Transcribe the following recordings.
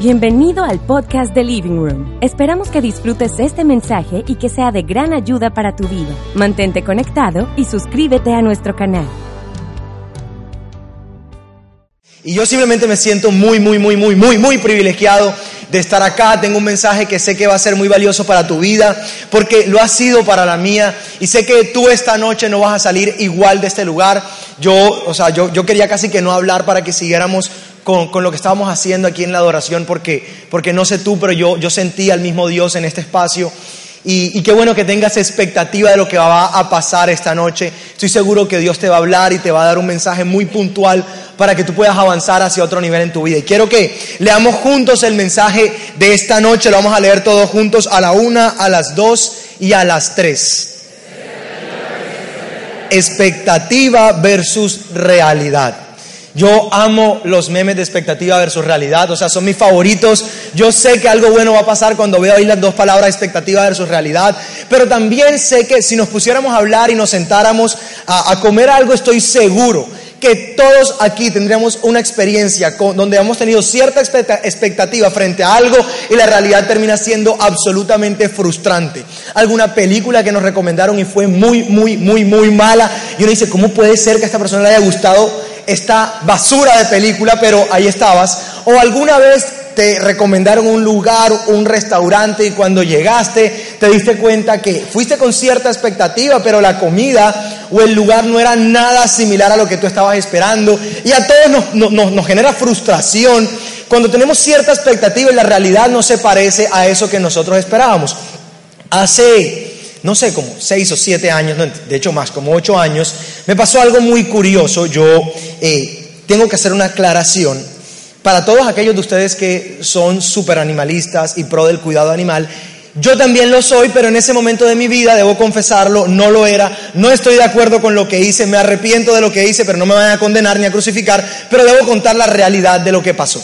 Bienvenido al podcast de Living Room. Esperamos que disfrutes este mensaje y que sea de gran ayuda para tu vida. Mantente conectado y suscríbete a nuestro canal. Y yo simplemente me siento muy, muy, muy, muy, muy, muy privilegiado de estar acá. Tengo un mensaje que sé que va a ser muy valioso para tu vida, porque lo ha sido para la mía. Y sé que tú esta noche no vas a salir igual de este lugar. Yo, o sea, yo, yo quería casi que no hablar para que siguiéramos con, lo que estábamos haciendo aquí en la adoración, porque, porque no sé tú, pero yo, yo sentí al mismo Dios en este espacio. Y, y, qué bueno que tengas expectativa de lo que va a pasar esta noche. Estoy seguro que Dios te va a hablar y te va a dar un mensaje muy puntual para que tú puedas avanzar hacia otro nivel en tu vida. Y quiero que leamos juntos el mensaje de esta noche. Lo vamos a leer todos juntos a la una, a las dos y a las tres. Expectativa versus realidad. Yo amo los memes de expectativa versus realidad, o sea, son mis favoritos. Yo sé que algo bueno va a pasar cuando veo ahí las dos palabras expectativa versus realidad, pero también sé que si nos pusiéramos a hablar y nos sentáramos a, comer algo, estoy seguro que todos aquí tendríamos una experiencia donde hemos tenido cierta expectativa frente a algo y la realidad termina siendo absolutamente frustrante. Alguna película que nos recomendaron y fue muy, muy, muy, muy mala y uno dice, ¿cómo puede ser que a esta persona le haya gustado esta basura de película, pero ahí estabas? O alguna vez te recomendaron un lugar, un restaurante y cuando llegaste te diste cuenta que fuiste con cierta expectativa, pero la comida o el lugar no era nada similar a lo que tú estabas esperando. Y a todos nos, nos, nos genera frustración cuando tenemos cierta expectativa y la realidad no se parece a eso que nosotros esperábamos. Hace no sé, como seis o siete años, de hecho más, como ocho años, me pasó algo muy curioso. Yo eh, tengo que hacer una aclaración para todos aquellos de ustedes que son súper animalistas y pro del cuidado animal, yo también lo soy, pero en ese momento de mi vida, debo confesarlo, no lo era. No estoy de acuerdo con lo que hice, me arrepiento de lo que hice, pero no me van a condenar ni a crucificar, pero debo contar la realidad de lo que pasó.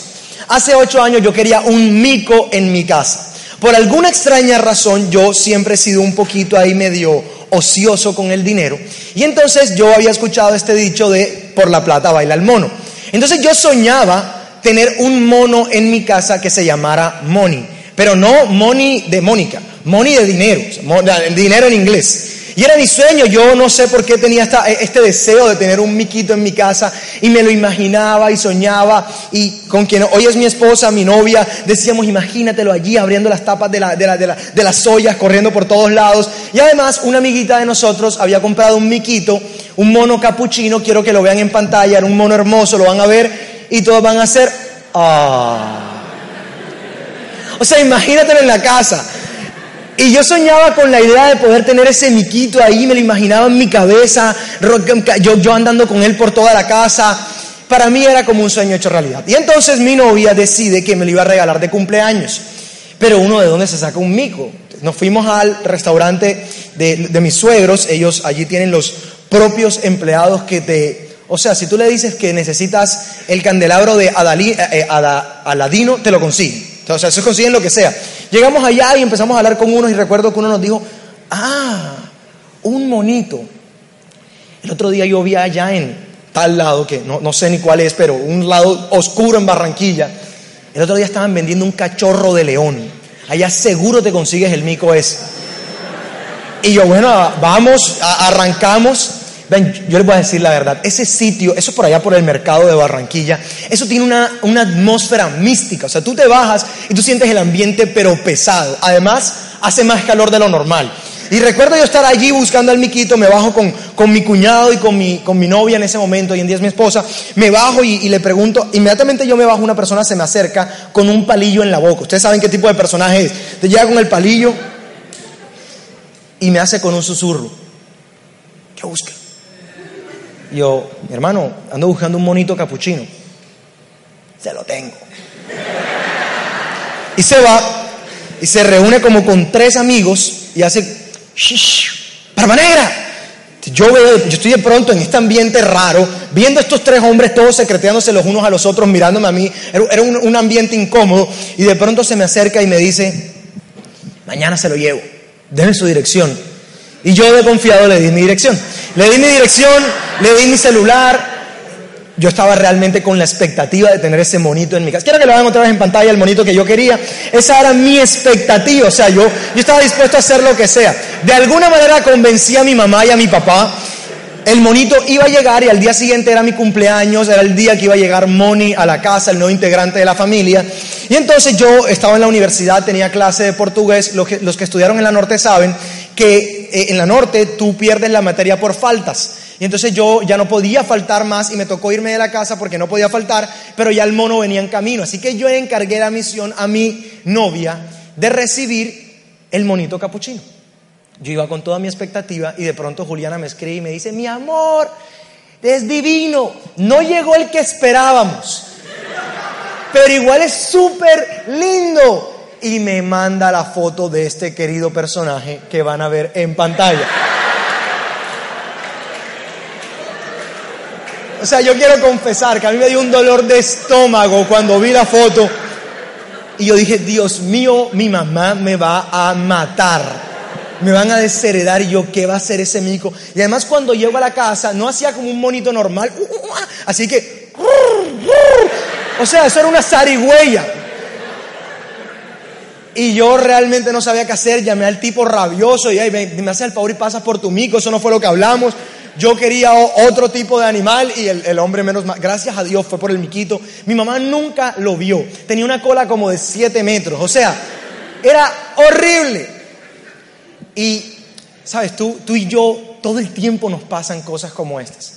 Hace ocho años yo quería un mico en mi casa. Por alguna extraña razón, yo siempre he sido un poquito ahí medio ocioso con el dinero. Y entonces yo había escuchado este dicho de por la plata baila el mono. Entonces yo soñaba tener un mono en mi casa que se llamara Money, pero no Money de Mónica, Money de dinero, dinero en inglés. Y era mi sueño, yo no sé por qué tenía esta, este deseo de tener un miquito en mi casa y me lo imaginaba y soñaba y con quien hoy es mi esposa, mi novia, decíamos imagínatelo allí abriendo las tapas de, de, de, la, de las ollas, corriendo por todos lados. Y además una amiguita de nosotros había comprado un miquito, un mono capuchino, quiero que lo vean en pantalla, era un mono hermoso, lo van a ver y todos van a hacer, ah. O sea, imagínatelo en la casa. Y yo soñaba con la idea de poder tener ese miquito ahí, me lo imaginaba en mi cabeza, yo, yo andando con él por toda la casa. Para mí era como un sueño hecho realidad. Y entonces mi novia decide que me lo iba a regalar de cumpleaños. Pero uno de dónde se saca un mico. Nos fuimos al restaurante de, de mis suegros, ellos allí tienen los propios empleados que te o sea, si tú le dices que necesitas el candelabro de Adalí, eh, eh Aladino, te lo consiguen. O sea, eso consiguen lo que sea. Llegamos allá y empezamos a hablar con uno y recuerdo que uno nos dijo, ah, un monito. El otro día yo vi allá en tal lado, que no, no sé ni cuál es, pero un lado oscuro en Barranquilla. El otro día estaban vendiendo un cachorro de león. Allá seguro te consigues el mico ese. Y yo, bueno, vamos, arrancamos. Ven, yo les voy a decir la verdad, ese sitio, eso por allá por el mercado de Barranquilla, eso tiene una, una, atmósfera mística, o sea, tú te bajas y tú sientes el ambiente pero pesado, además hace más calor de lo normal. Y recuerdo yo estar allí buscando al miquito, me bajo con, con mi cuñado y con mi, con mi novia en ese momento, y en día es mi esposa, me bajo y, y, le pregunto, inmediatamente yo me bajo, una persona se me acerca con un palillo en la boca, ustedes saben qué tipo de personaje es, te llega con el palillo y me hace con un susurro, ¿qué busca? Yo, mi hermano, ando buscando un monito capuchino. Se lo tengo. Y se va y se reúne como con tres amigos y hace. ¡Barba negra! Yo veo, yo estoy de pronto en este ambiente raro, viendo a estos tres hombres todos secreteándose los unos a los otros, mirándome a mí. Era, un, un ambiente incómodo y de pronto se me acerca y me dice, mañana se lo llevo, denme su dirección. Y yo de confiado le di mi dirección. Le di mi dirección, le di mi celular. Yo estaba realmente con la expectativa de tener ese monito en mi casa. Quiero que lo vean otra vez en pantalla, el monito que yo quería. Esa era mi expectativa. O sea, yo, yo estaba dispuesto a hacer lo que sea. De alguna manera convencí a mi mamá y a mi papá el monito iba a llegar y al día siguiente era mi cumpleaños, era el día que iba a llegar Moni a la casa, el nuevo integrante de la familia. Y entonces yo estaba en la universidad, tenía clase de portugués, los que, los que estudiaron en la norte saben que eh, en la norte tú pierdes la materia por faltas. Y entonces yo ya no podía faltar más y me tocó irme de la casa porque no podía faltar, pero ya el mono venía en camino. Así que yo encargué la misión a mi novia de recibir el monito capuchino. Yo iba con toda mi expectativa y de pronto Juliana me escribe y me dice, mi amor, es divino, no llegó el que esperábamos, pero igual es súper lindo. Y me manda la foto de este querido personaje que van a ver en pantalla. O sea, yo quiero confesar que a mí me dio un dolor de estómago cuando vi la foto y yo dije, Dios mío, mi mamá me va a matar me van a desheredar y yo, ¿qué va a hacer ese mico? Y además cuando llego a la casa, no hacía como un monito normal, uh, uh, uh, así que, o sea, eso era una zarigüeya. Y yo realmente no sabía qué hacer, llamé al tipo rabioso y me hace el favor y pasa por tu mico, eso no fue lo que hablamos. Yo quería otro tipo de animal y el, hombre menos mal, gracias a Dios fue por el miquito. Mi mamá nunca lo vio, tenía una cola como de 7 metros, o sea, era horrible. Y, sabes, tú, tú y yo, todo el tiempo nos pasan cosas como estas.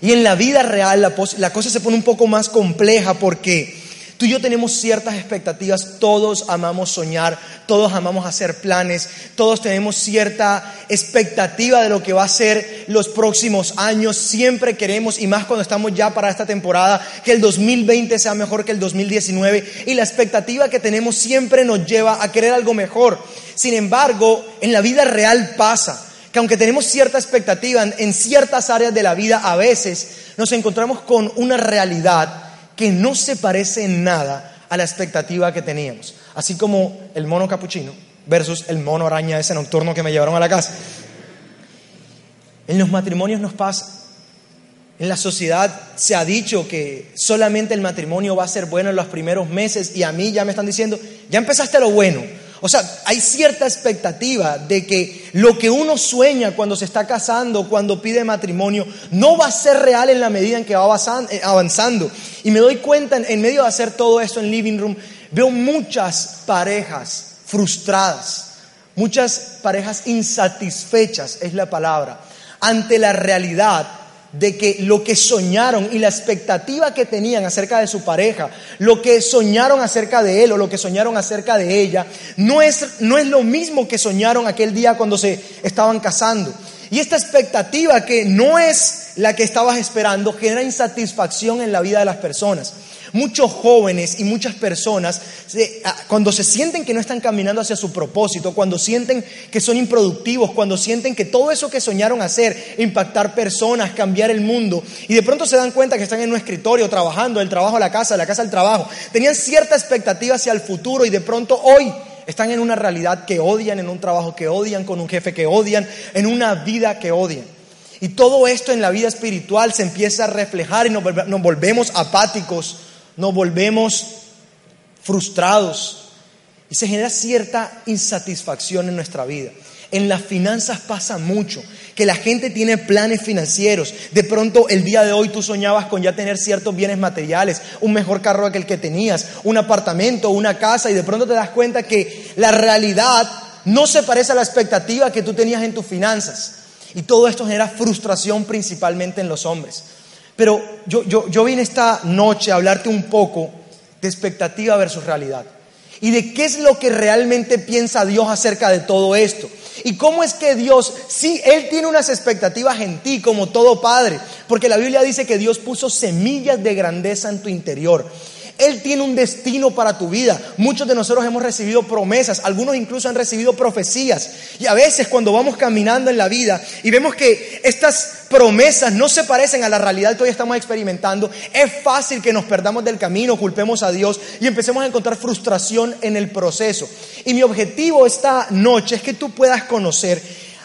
Y en la vida real la cosa se pone un poco más compleja porque Tú y yo tenemos ciertas expectativas, todos amamos soñar, todos amamos hacer planes, todos tenemos cierta expectativa de lo que va a ser los próximos años, siempre queremos, y más cuando estamos ya para esta temporada, que el 2020 sea mejor que el 2019, y la expectativa que tenemos siempre nos lleva a querer algo mejor. Sin embargo, en la vida real pasa que aunque tenemos cierta expectativa en ciertas áreas de la vida, a veces nos encontramos con una realidad que no se parece en nada a la expectativa que teníamos. Así como el mono capuchino versus el mono araña ese nocturno que me llevaron a la casa. En los matrimonios nos pasa. En la sociedad se ha dicho que solamente el matrimonio va a ser bueno en los primeros meses y a mí ya me están diciendo, ya empezaste lo bueno, o sea, hay cierta expectativa de que lo que uno sueña cuando se está casando, cuando pide matrimonio, no va a ser real en la medida en que va eh, avanzando. Y me doy cuenta, en medio de hacer todo esto en Living Room, veo muchas parejas frustradas, muchas parejas insatisfechas, es la palabra, ante la realidad de que lo que soñaron y la expectativa que tenían acerca de su pareja, lo que soñaron acerca de él o lo que soñaron acerca de ella, no es, no es lo mismo que soñaron aquel día cuando se estaban casando. Y esta expectativa que no es la que estabas esperando genera insatisfacción en la vida de las personas. Muchos jóvenes y muchas personas, ah, cuando se sienten que no están caminando hacia su propósito, cuando sienten que son improductivos, cuando sienten que todo eso que soñaron hacer, impactar personas, cambiar el mundo, y de pronto se dan cuenta que están en un escritorio trabajando, del trabajo a la casa, de la casa al trabajo, tenían cierta expectativa hacia el futuro y de pronto hoy están en una realidad que odian, en un trabajo que odian, con un jefe que odian, en una vida que odian. Y todo esto en la vida espiritual se empieza a reflejar y nos volvemos apáticos, nos volvemos frustrados y se genera cierta insatisfacción en nuestra vida. En las finanzas pasa mucho, que la gente tiene planes financieros. De pronto el día de hoy tú soñabas con ya tener ciertos bienes materiales, un mejor carro que el que tenías, un apartamento, una casa, y de pronto te das cuenta que la realidad no se parece a la expectativa que tú tenías en tus finanzas. Y todo esto genera frustración principalmente en los hombres. Pero yo, yo, yo vine esta noche a hablarte un poco de expectativa versus realidad. Y de qué es lo que realmente piensa Dios acerca de todo esto. Y cómo es que Dios, sí, Él tiene unas expectativas en ti como todo padre. Porque la Biblia dice que Dios puso semillas de grandeza en tu interior. Él tiene un destino para tu vida. Muchos de nosotros hemos recibido promesas, algunos incluso han recibido profecías. Y a veces cuando vamos caminando en la vida y vemos que estas promesas no se parecen a la realidad que hoy estamos experimentando, es fácil que nos perdamos del camino, culpemos a Dios y empecemos a encontrar frustración en el proceso. Y mi objetivo esta noche es que tú puedas conocer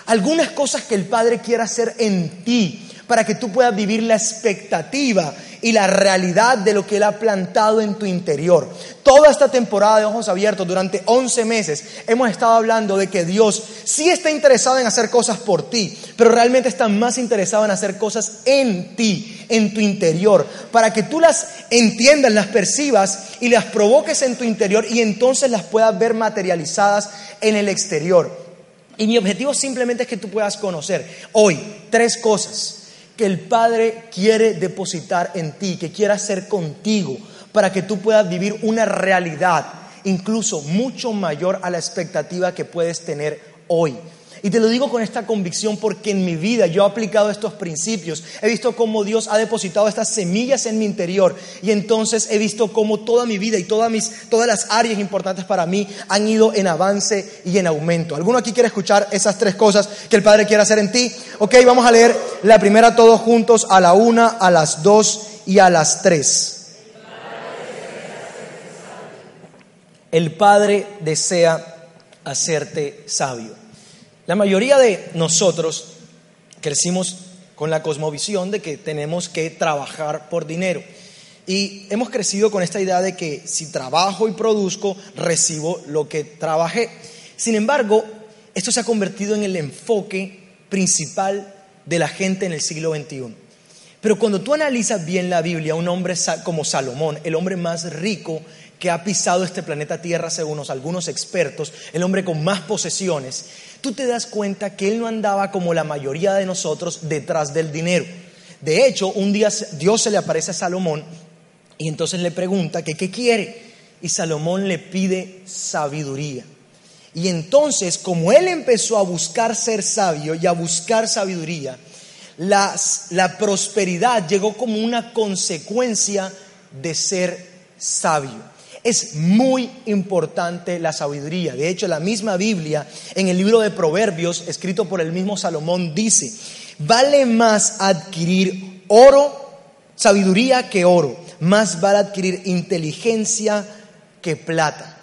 algunas cosas que el Padre quiere hacer en ti para que tú puedas vivir la expectativa y la realidad de lo que Él ha plantado en tu interior. Toda esta temporada de Ojos Abiertos, durante 11 meses, hemos estado hablando de que Dios sí está interesado en hacer cosas por ti, pero realmente está más interesado en hacer cosas en ti, en tu interior, para que tú las entiendas, las percibas y las provoques en tu interior y entonces las puedas ver materializadas en el exterior. Y mi objetivo simplemente es que tú puedas conocer hoy tres cosas que el Padre quiere depositar en ti, que quiere hacer contigo, para que tú puedas vivir una realidad incluso mucho mayor a la expectativa que puedes tener hoy. Y te lo digo con esta convicción porque en mi vida yo he aplicado estos principios. He visto cómo Dios ha depositado estas semillas en mi interior y entonces he visto cómo toda mi vida y todas, mis, todas las áreas importantes para mí han ido en avance y en aumento. ¿Alguno aquí quiere escuchar esas tres cosas que el Padre quiere hacer en ti? Ok, vamos a leer la primera todos juntos a la una, a las dos y a las tres. El Padre desea hacerte sabio. La mayoría de nosotros crecimos con la cosmovisión de que tenemos que trabajar por dinero. Y hemos crecido con esta idea de que si trabajo y produzco, recibo lo que trabajé. Sin embargo, esto se ha convertido en el enfoque principal de la gente en el siglo XXI. Pero cuando tú analizas bien la Biblia, un hombre como Salomón, el hombre más rico que ha pisado este planeta Tierra según algunos expertos, el hombre con más posesiones, tú te das cuenta que él no andaba como la mayoría de nosotros detrás del dinero. De hecho, un día Dios se le aparece a Salomón y entonces le pregunta qué quiere. Y Salomón le pide sabiduría. Y entonces, como él empezó a buscar ser sabio y a buscar sabiduría, la prosperidad llegó como una consecuencia de ser sabio. Es muy importante la sabiduría. De hecho, la misma Biblia, en el libro de Proverbios, escrito por el mismo Salomón, dice, vale más adquirir oro, sabiduría que oro, más vale adquirir inteligencia que plata.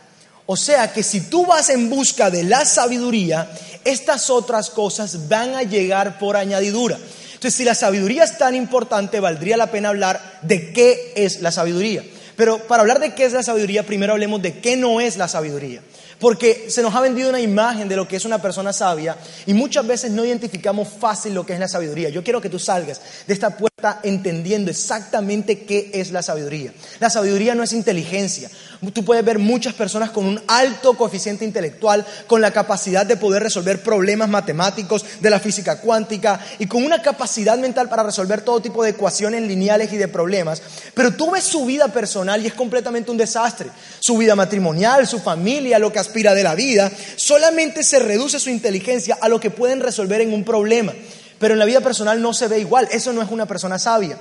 O sea que si tú vas en busca de la sabiduría, estas otras cosas van a llegar por añadidura. Entonces, si la sabiduría es tan importante, valdría la pena hablar de qué es la sabiduría. Pero para hablar de qué es la sabiduría, primero hablemos de qué no es la sabiduría. Porque se nos ha vendido una imagen de lo que es una persona sabia y muchas veces no identificamos fácil lo que es la sabiduría. Yo quiero que tú salgas de esta puerta entendiendo exactamente qué es la sabiduría. La sabiduría no es inteligencia. Tú puedes ver muchas personas con un alto coeficiente intelectual, con la capacidad de poder resolver problemas matemáticos de la física cuántica y con una capacidad mental para resolver todo tipo de ecuaciones lineales y de problemas. Pero tú ves su vida personal y es completamente un desastre. Su vida matrimonial, su familia, lo que aspira de la vida, solamente se reduce su inteligencia a lo que pueden resolver en un problema. Pero en la vida personal no se ve igual, eso no es una persona sabia.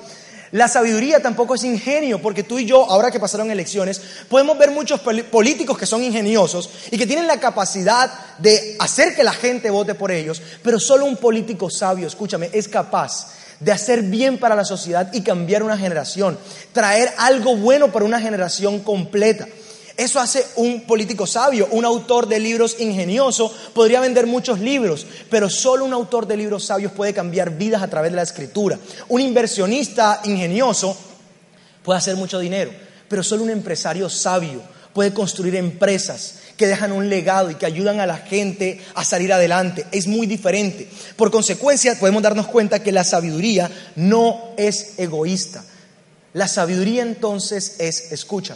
La sabiduría tampoco es ingenio, porque tú y yo, ahora que pasaron elecciones, podemos ver muchos políticos que son ingeniosos y que tienen la capacidad de hacer que la gente vote por ellos, pero solo un político sabio, escúchame, es capaz de hacer bien para la sociedad y cambiar una generación, traer algo bueno para una generación completa. Eso hace un político sabio, un autor de libros ingenioso, podría vender muchos libros, pero solo un autor de libros sabios puede cambiar vidas a través de la escritura. Un inversionista ingenioso puede hacer mucho dinero, pero solo un empresario sabio puede construir empresas que dejan un legado y que ayudan a la gente a salir adelante. Es muy diferente. Por consecuencia, podemos darnos cuenta que la sabiduría no es egoísta. La sabiduría entonces es, escucha,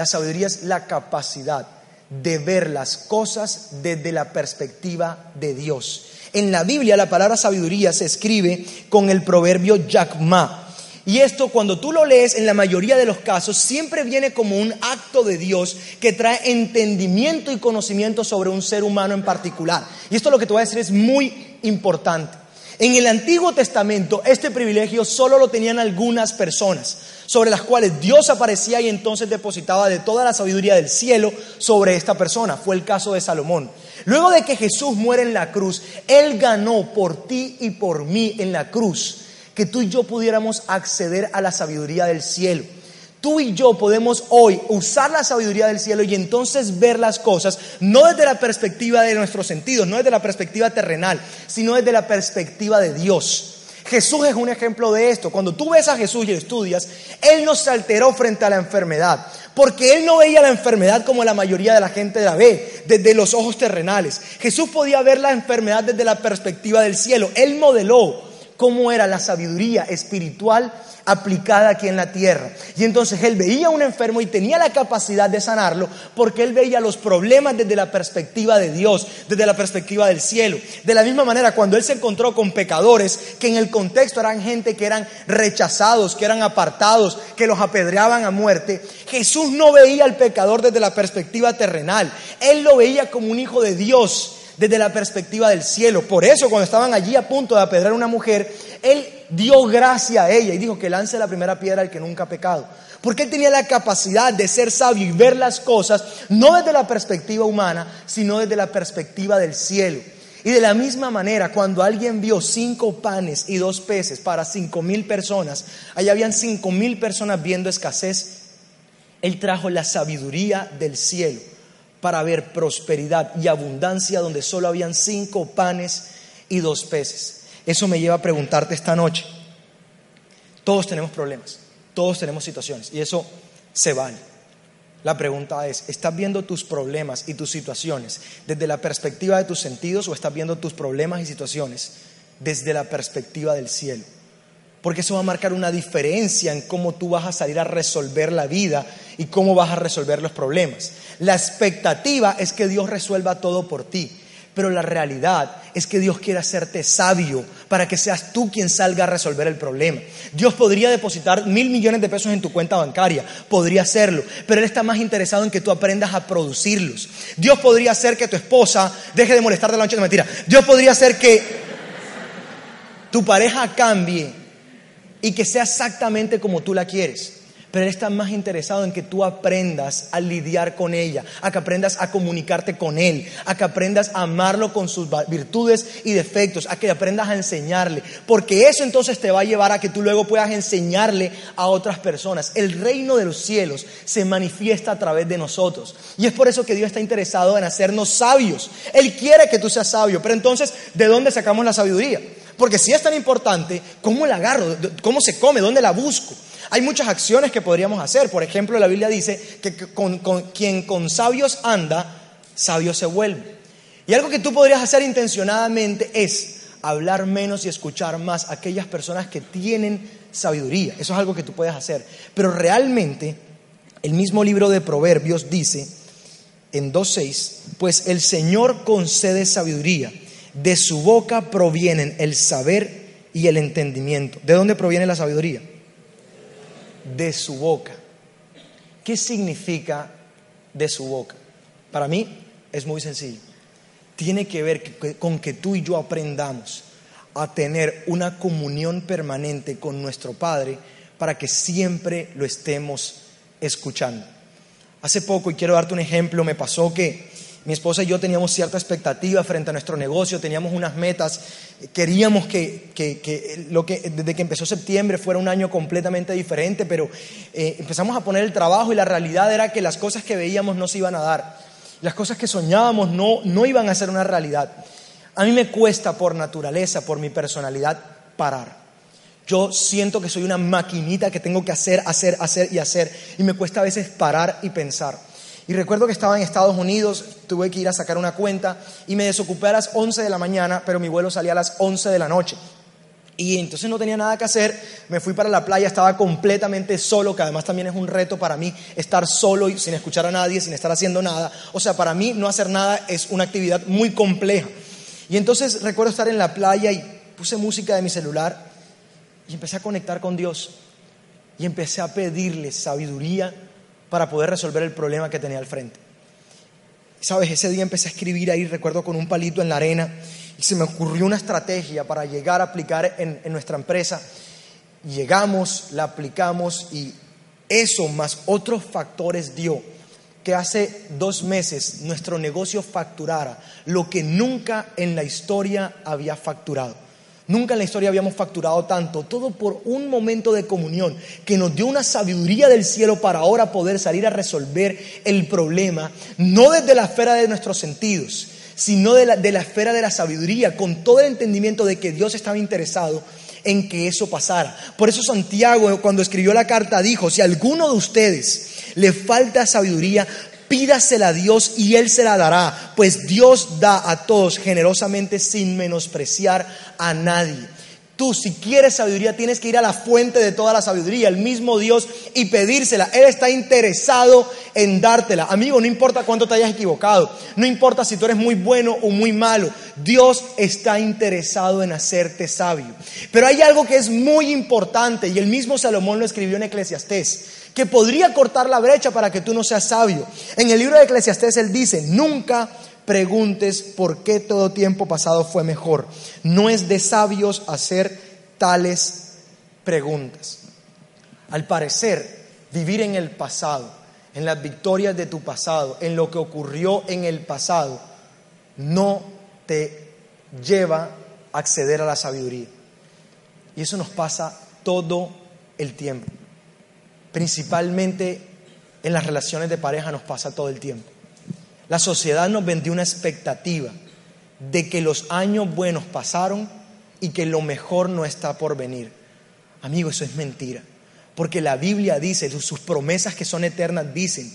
la sabiduría es la capacidad de ver las cosas desde la perspectiva de Dios. En la Biblia la palabra sabiduría se escribe con el proverbio yakma. Y esto cuando tú lo lees en la mayoría de los casos siempre viene como un acto de Dios que trae entendimiento y conocimiento sobre un ser humano en particular. Y esto lo que te voy a decir es muy importante. En el Antiguo Testamento este privilegio solo lo tenían algunas personas. Sobre las cuales Dios aparecía y entonces depositaba de toda la sabiduría del cielo sobre esta persona. Fue el caso de Salomón. Luego de que Jesús muere en la cruz, Él ganó por ti y por mí en la cruz que tú y yo pudiéramos acceder a la sabiduría del cielo. Tú y yo podemos hoy usar la sabiduría del cielo y entonces ver las cosas no desde la perspectiva de nuestros sentidos, no desde la perspectiva terrenal, sino desde la perspectiva de Dios. Jesús es un ejemplo de esto. Cuando tú ves a Jesús y estudias, Él no se alteró frente a la enfermedad, porque Él no veía la enfermedad como la mayoría de la gente la ve, desde los ojos terrenales. Jesús podía ver la enfermedad desde la perspectiva del cielo. Él modeló cómo era la sabiduría espiritual aplicada aquí en la tierra. Y entonces él veía a un enfermo y tenía la capacidad de sanarlo porque él veía los problemas desde la perspectiva de Dios, desde la perspectiva del cielo. De la misma manera, cuando él se encontró con pecadores que en el contexto eran gente que eran rechazados, que eran apartados, que los apedreaban a muerte, Jesús no veía al pecador desde la perspectiva terrenal. Él lo veía como un hijo de Dios desde la perspectiva del cielo. Por eso cuando estaban allí a punto de apedrear a una mujer, él dio gracia a ella y dijo que lance la primera piedra al que nunca ha pecado. Porque él tenía la capacidad de ser sabio y ver las cosas no desde la perspectiva humana, sino desde la perspectiva del cielo. Y de la misma manera, cuando alguien vio cinco panes y dos peces para cinco mil personas, allá habían cinco mil personas viendo escasez, él trajo la sabiduría del cielo para ver prosperidad y abundancia donde solo habían cinco panes y dos peces. Eso me lleva a preguntarte esta noche. Todos tenemos problemas, todos tenemos situaciones y eso se vale. La pregunta es, ¿estás viendo tus problemas y tus situaciones desde la perspectiva de tus sentidos o estás viendo tus problemas y situaciones desde la perspectiva del cielo? Porque eso va a marcar una diferencia en cómo tú vas a salir a resolver la vida y cómo vas a resolver los problemas. La expectativa es que Dios resuelva todo por ti, pero la realidad es que Dios quiere hacerte sabio para que seas tú quien salga a resolver el problema. Dios podría depositar mil millones de pesos en tu cuenta bancaria, podría hacerlo, pero Él está más interesado en que tú aprendas a producirlos. Dios podría hacer que tu esposa deje de molestarte la noche de mentira. Dios podría hacer que tu pareja cambie y que sea exactamente como tú la quieres. Pero Él está más interesado en que tú aprendas a lidiar con ella, a que aprendas a comunicarte con Él, a que aprendas a amarlo con sus virtudes y defectos, a que aprendas a enseñarle. Porque eso entonces te va a llevar a que tú luego puedas enseñarle a otras personas. El reino de los cielos se manifiesta a través de nosotros. Y es por eso que Dios está interesado en hacernos sabios. Él quiere que tú seas sabio. Pero entonces, ¿de dónde sacamos la sabiduría? Porque si es tan importante, ¿cómo la agarro? ¿Cómo se come? ¿Dónde la busco? Hay muchas acciones que podríamos hacer. Por ejemplo, la Biblia dice que con, quien con sabios anda, sabio se vuelve. Y algo que tú podrías hacer intencionadamente es hablar menos y escuchar más a aquellas personas que tienen sabiduría. Eso es algo que tú puedes hacer. Pero realmente, el mismo libro de Proverbios dice en 2.6, pues el Señor concede sabiduría de su boca provienen el saber y el entendimiento. ¿De dónde proviene la sabiduría? De su boca. ¿Qué significa de su boca? Para mí es muy sencillo. Tiene que ver con que tú y yo aprendamos a tener una comunión permanente con nuestro Padre para que siempre lo estemos escuchando. Hace poco, y quiero darte un ejemplo, me pasó que mi esposa y yo teníamos cierta expectativa frente a nuestro negocio, teníamos unas metas, queríamos que, lo que desde que empezó septiembre fuera un año completamente diferente, pero eh, empezamos a poner el trabajo y la realidad era que las cosas que veíamos no se iban a dar, las cosas que soñábamos no, no iban a ser una realidad. A mí me cuesta por naturaleza, por mi personalidad, parar. Yo siento que soy una maquinita que tengo que hacer, hacer, hacer y hacer, y me cuesta a veces parar y pensar. Y recuerdo que estaba en Estados Unidos, tuve que ir a sacar una cuenta y me desocupé a las 11 de la mañana, pero mi vuelo salía a las 11 de la noche. Y entonces no tenía nada que hacer, me fui para la playa, estaba completamente solo, que además también es un reto para mí estar solo y sin escuchar a nadie, sin estar haciendo nada. O sea, para mí no hacer nada es una actividad muy compleja. Y entonces recuerdo estar en la playa y puse música de mi celular y empecé a conectar con Dios y empecé a pedirle sabiduría para poder resolver el problema que tenía al frente. Sabes, ese día empecé a escribir ahí, recuerdo con un palito en la arena, y se me ocurrió una estrategia para llegar a aplicar en, nuestra empresa. Llegamos, la aplicamos y Eso más otros factores dio que hace dos meses nuestro negocio facturara lo que nunca en la historia había facturado. Nunca en la historia habíamos facturado tanto, todo por un momento de comunión que nos dio una sabiduría del cielo para ahora poder salir a resolver el problema, no desde la esfera de nuestros sentidos, sino de la, de la esfera de la sabiduría, con todo el entendimiento de que Dios estaba interesado en que eso pasara. Por eso Santiago cuando escribió la carta dijo, si a alguno de ustedes le falta sabiduría, pídasela a Dios y Él se la dará, pues Dios da a todos generosamente sin menospreciar a nadie. Tú, si quieres sabiduría, tienes que ir a la fuente de toda la sabiduría, el mismo Dios, y pedírsela. Él está interesado en dártela. Amigo, no importa cuánto te hayas equivocado, no importa si tú eres muy bueno o muy malo, Dios está interesado en hacerte sabio. Pero hay algo que es muy importante, y el mismo Salomón lo escribió en Eclesiastés, que podría cortar la brecha para que tú no seas sabio. En el libro de Eclesiastés él dice, nunca preguntes por qué todo tiempo pasado fue mejor. No es de sabios hacer tales preguntas. Al parecer, vivir en el pasado, en las victorias de tu pasado, en lo que ocurrió en el pasado, no te lleva a acceder a la sabiduría. Y eso nos pasa todo el tiempo. Principalmente en las relaciones de pareja nos pasa todo el tiempo. La sociedad nos vendió una expectativa de que los años buenos pasaron y que lo mejor no está por venir. Amigo, eso es mentira. Porque la Biblia dice, sus promesas que son eternas dicen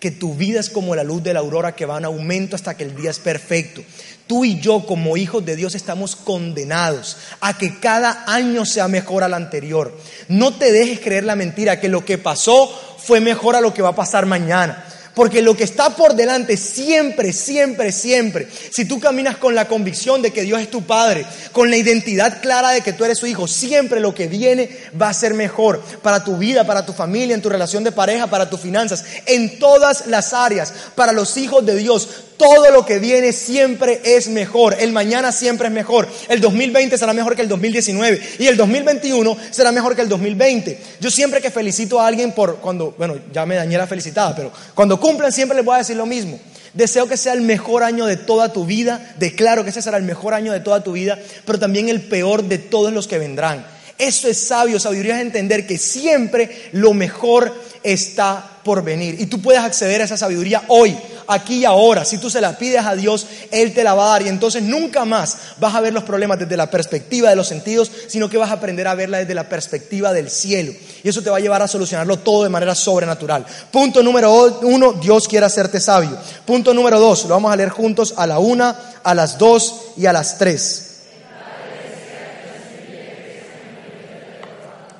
que tu vida es como la luz de la aurora que va en aumento hasta que el día es perfecto. Tú y yo como hijos de Dios estamos condenados a que cada año sea mejor al anterior. No te dejes creer la mentira que lo que pasó fue mejor a lo que va a pasar mañana. Porque lo que está por delante siempre, siempre, siempre, si tú caminas con la convicción de que Dios es tu Padre, con la identidad clara de que tú eres su hijo, siempre lo que viene va a ser mejor para tu vida, para tu familia, en tu relación de pareja, para tus finanzas, en todas las áreas, para los hijos de Dios. Todo lo que viene siempre es mejor. El mañana siempre es mejor. El 2020 será mejor que el 2019. Y el 2021 será mejor que el 2020. Yo siempre que felicito a alguien por cuando, bueno, ya me dañé la felicitada, pero cuando cumplan siempre les voy a decir lo mismo. Deseo que sea el mejor año de toda tu vida. Declaro que ese será el mejor año de toda tu vida, pero también el peor de todos los que vendrán. Eso es sabio. Sabiduría es entender que siempre lo mejor está por venir. Y tú puedes acceder a esa sabiduría hoy, aquí y ahora. Si tú se la pides a Dios, Él te la va a dar. Y entonces nunca más vas a ver los problemas desde la perspectiva de los sentidos, sino que vas a aprender a verla desde la perspectiva del cielo. Y eso te va a llevar a solucionarlo todo de manera sobrenatural. Punto número uno, Dios quiere hacerte sabio. Punto número dos, lo vamos a leer juntos a la una, a las dos y a las tres.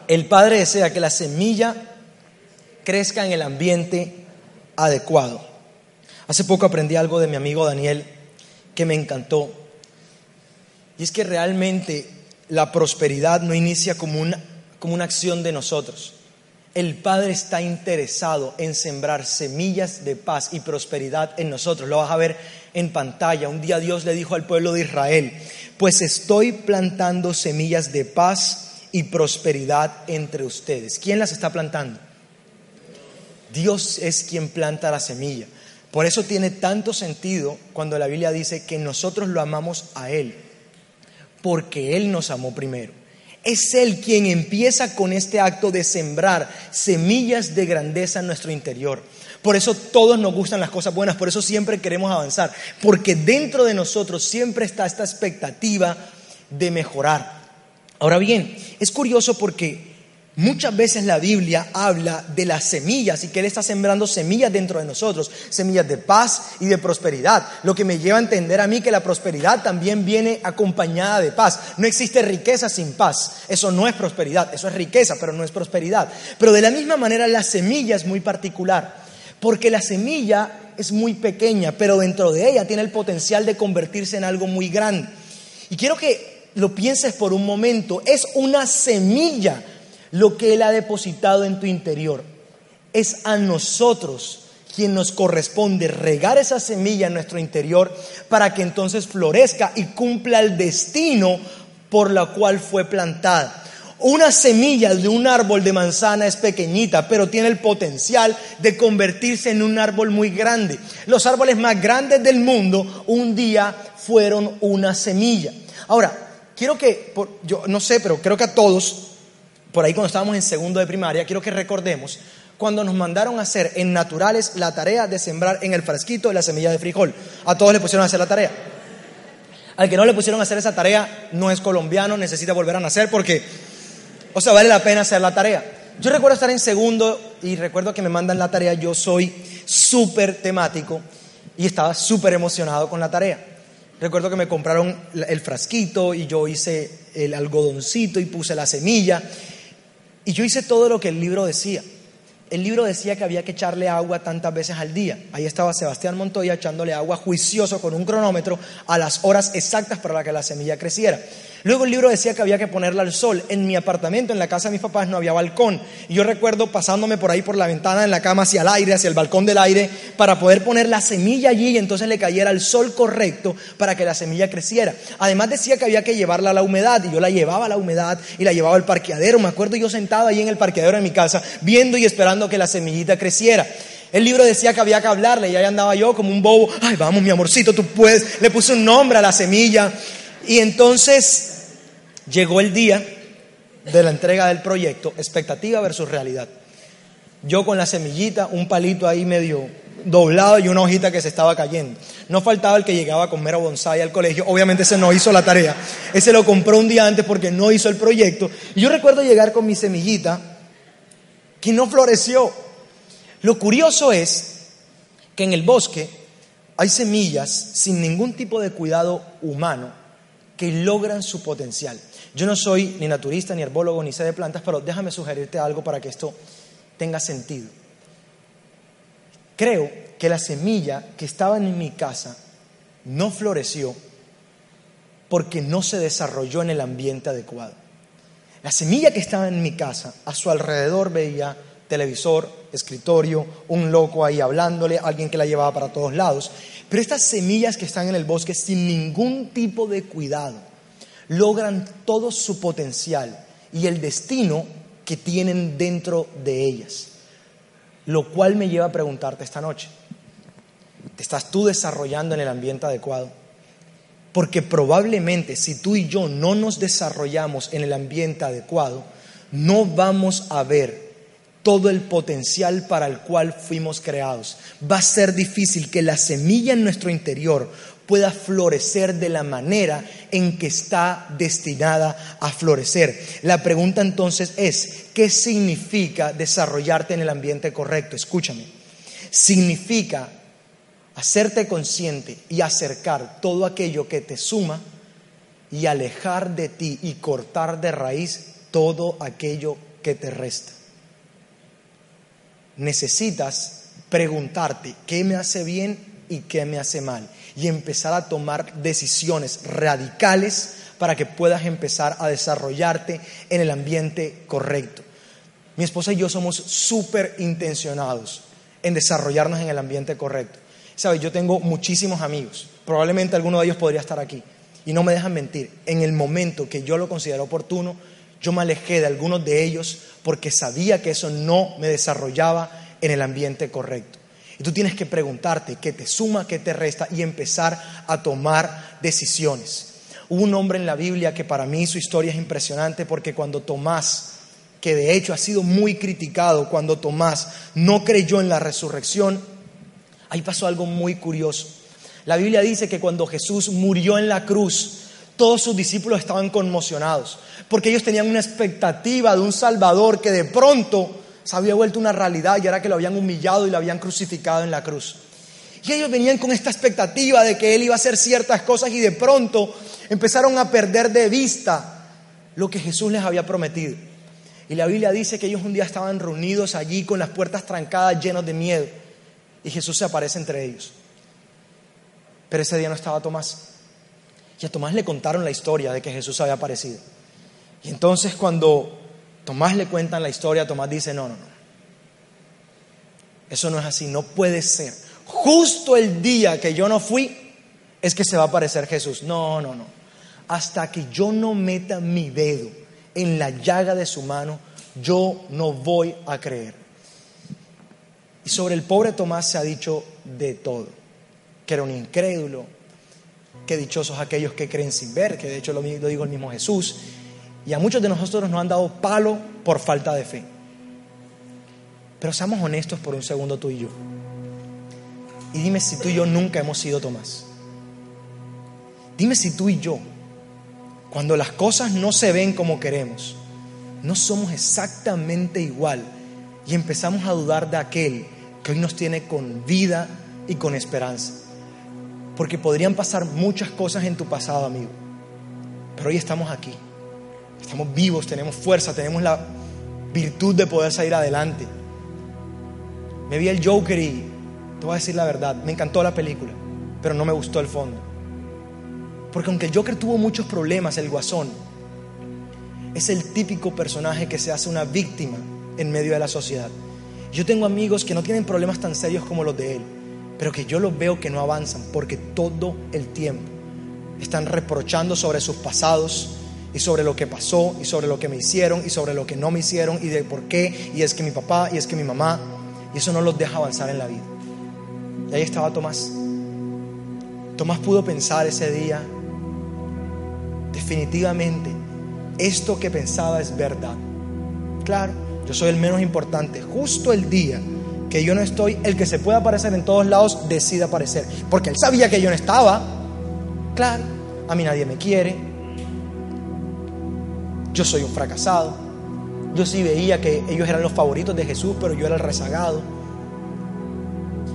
El Padre desea que la semilla crezca en el ambiente adecuado. Hace poco aprendí algo de mi amigo Daniel que me encantó. Y es que realmente la prosperidad no inicia como una, como una acción de nosotros. El Padre está interesado en sembrar semillas de paz y prosperidad en nosotros. Lo vas a ver en pantalla. Un día Dios le dijo al pueblo de Israel, pues estoy plantando semillas de paz y prosperidad entre ustedes. ¿Quién las está plantando? Dios es quien planta la semilla. Por eso tiene tanto sentido cuando la Biblia dice que nosotros lo amamos a Él, porque Él nos amó primero. Es Él quien empieza con este acto de sembrar semillas de grandeza en nuestro interior. Por eso todos nos gustan las cosas buenas, por eso siempre queremos avanzar, porque dentro de nosotros siempre está esta expectativa de mejorar. Ahora bien, es curioso porque Muchas veces la Biblia habla de las semillas y que Él está sembrando semillas dentro de nosotros, semillas de paz y de prosperidad, lo que me lleva a entender a mí que la prosperidad también viene acompañada de paz. No existe riqueza sin paz, eso no es prosperidad, eso es riqueza, pero no es prosperidad. Pero de la misma manera la semilla es muy particular, porque la semilla es muy pequeña, pero dentro de ella tiene el potencial de convertirse en algo muy grande. Y quiero que lo pienses por un momento, es una semilla lo que Él ha depositado en tu interior. Es a nosotros quien nos corresponde regar esa semilla en nuestro interior para que entonces florezca y cumpla el destino por la cual fue plantada. Una semilla de un árbol de manzana es pequeñita, pero tiene el potencial de convertirse en un árbol muy grande. Los árboles más grandes del mundo un día fueron una semilla. Ahora, quiero que, yo no sé, pero creo que a todos, por ahí cuando estábamos en segundo de primaria, quiero que recordemos cuando nos mandaron a hacer en naturales la tarea de sembrar en el frasquito la semilla de frijol. A todos le pusieron a hacer la tarea. Al que no le pusieron a hacer esa tarea no es colombiano, necesita volver a nacer porque o sea, vale la pena hacer la tarea. Yo recuerdo estar en segundo y recuerdo que me mandan la tarea, yo soy súper temático y estaba súper emocionado con la tarea. Recuerdo que me compraron el frasquito y yo hice el algodoncito y puse la semilla y yo hice todo lo que el libro decía. El libro decía que había que echarle agua tantas veces al día. Ahí estaba Sebastián Montoya echándole agua juicioso con un cronómetro a las horas exactas para que la semilla creciera. Luego el libro decía que había que ponerla al sol. En mi apartamento, en la casa de mis papás, no había balcón. Y yo recuerdo pasándome por ahí por la ventana en la cama hacia el aire, hacia el balcón del aire, para poder poner la semilla allí y entonces le cayera el sol correcto para que la semilla creciera. Además decía que había que llevarla a la humedad y yo la llevaba a la humedad y la llevaba al parqueadero. Me acuerdo yo sentado ahí en el parqueadero de mi casa, viendo y esperando que la semillita creciera. El libro decía que había que hablarle y ahí andaba yo como un bobo. Ay, vamos, mi amorcito, tú puedes. Le puse un nombre a la semilla. Y entonces Llegó el día de la entrega del proyecto, expectativa versus realidad. Yo con la semillita, un palito ahí medio doblado y una hojita que se estaba cayendo. No faltaba el que llegaba a comer a bonsai al colegio. Obviamente ese no hizo la tarea. Ese lo compró un día antes porque no hizo el proyecto. Y yo recuerdo llegar con mi semillita que no floreció. Lo curioso es que en el bosque hay semillas sin ningún tipo de cuidado humano que logran su potencial. Yo no soy ni naturista, ni herbólogo, ni sé de plantas, pero déjame sugerirte algo para que esto tenga sentido. Creo que la semilla que estaba en mi casa no floreció porque no se desarrolló en el ambiente adecuado. La semilla que estaba en mi casa, a su alrededor veía televisor, escritorio, un loco ahí hablándole, alguien que la llevaba para todos lados. Pero estas semillas que están en el bosque sin ningún tipo de cuidado, logran todo su potencial y el destino que tienen dentro de ellas. Lo cual me lleva a preguntarte esta noche, ¿te estás tú desarrollando en el ambiente adecuado? Porque probablemente si tú y yo no nos desarrollamos en el ambiente adecuado, no vamos a ver todo el potencial para el cual fuimos creados. Va a ser difícil que la semilla en nuestro interior pueda florecer de la manera en que está destinada a florecer. La pregunta entonces es, ¿qué significa desarrollarte en el ambiente correcto? Escúchame. Significa hacerte consciente y acercar todo aquello que te suma y alejar de ti y cortar de raíz todo aquello que te resta. Necesitas preguntarte qué me hace bien y qué me hace mal y empezar a tomar decisiones radicales para que puedas empezar a desarrollarte en el ambiente correcto. Mi esposa y yo somos súper intencionados en desarrollarnos en el ambiente correcto. Sabes, yo tengo muchísimos amigos, probablemente alguno de ellos podría estar aquí, y no me dejan mentir, en el momento que yo lo considero oportuno, yo me alejé de algunos de ellos porque sabía que eso no me desarrollaba en el ambiente correcto. Y tú tienes que preguntarte qué te suma, qué te resta y empezar a tomar decisiones. Hubo un hombre en la Biblia que para mí su historia es impresionante porque cuando Tomás, que de hecho ha sido muy criticado, cuando Tomás no creyó en la resurrección, ahí pasó algo muy curioso. La Biblia dice que cuando Jesús murió en la cruz, todos sus discípulos estaban conmocionados porque ellos tenían una expectativa de un Salvador que de pronto se había vuelto una realidad y era que lo habían humillado y lo habían crucificado en la cruz. Y ellos venían con esta expectativa de que Él iba a hacer ciertas cosas y de pronto empezaron a perder de vista lo que Jesús les había prometido. Y la Biblia dice que ellos un día estaban reunidos allí con las puertas trancadas, llenos de miedo. Y Jesús se aparece entre ellos. Pero ese día no estaba Tomás. Y a Tomás le contaron la historia de que Jesús había aparecido. Y entonces cuando Tomás le cuentan la historia, Tomás dice, no, no, no. Eso no es así, no puede ser. Justo el día que yo no fui, es que se va a aparecer Jesús. No, no, no. Hasta que yo no meta mi dedo en la llaga de su mano, yo no voy a creer. Y sobre el pobre Tomás se ha dicho de todo, que era un incrédulo, que dichosos aquellos que creen sin ver, que de hecho lo, lo digo el mismo Jesús, y a muchos de nosotros nos han dado palo por falta de fe. Pero seamos honestos por un segundo tú y yo. Y dime si tú y yo nunca hemos sido Tomás. Dime si tú y yo, cuando las cosas no se ven como queremos, no somos exactamente igual y empezamos a dudar de aquel que hoy nos tiene con vida y con esperanza. Porque podrían pasar muchas cosas en tu pasado, amigo. Pero hoy estamos aquí. Estamos vivos, tenemos fuerza, tenemos la virtud de poder salir adelante. Me vi el Joker y te voy a decir la verdad, me encantó la película, pero no me gustó el fondo. Porque aunque el Joker tuvo muchos problemas, el guasón es el típico personaje que se hace una víctima en medio de la sociedad. Yo tengo amigos que no tienen problemas tan serios como los de él, pero que yo los veo que no avanzan porque todo el tiempo están reprochando sobre sus pasados, y sobre lo que pasó y sobre lo que me hicieron y sobre lo que no me hicieron y de por qué y es que mi papá y es que mi mamá y eso no los deja avanzar en la vida. Y ahí estaba Tomás. Tomás pudo pensar ese día, definitivamente, esto que pensaba es verdad. Claro, yo soy el menos importante. Justo el día que yo no estoy, el que se puede aparecer en todos lados decide aparecer. Porque él sabía que yo no estaba. Claro, a mí nadie me quiere, yo soy un fracasado. Yo sí veía que ellos eran los favoritos de Jesús, pero yo era el rezagado.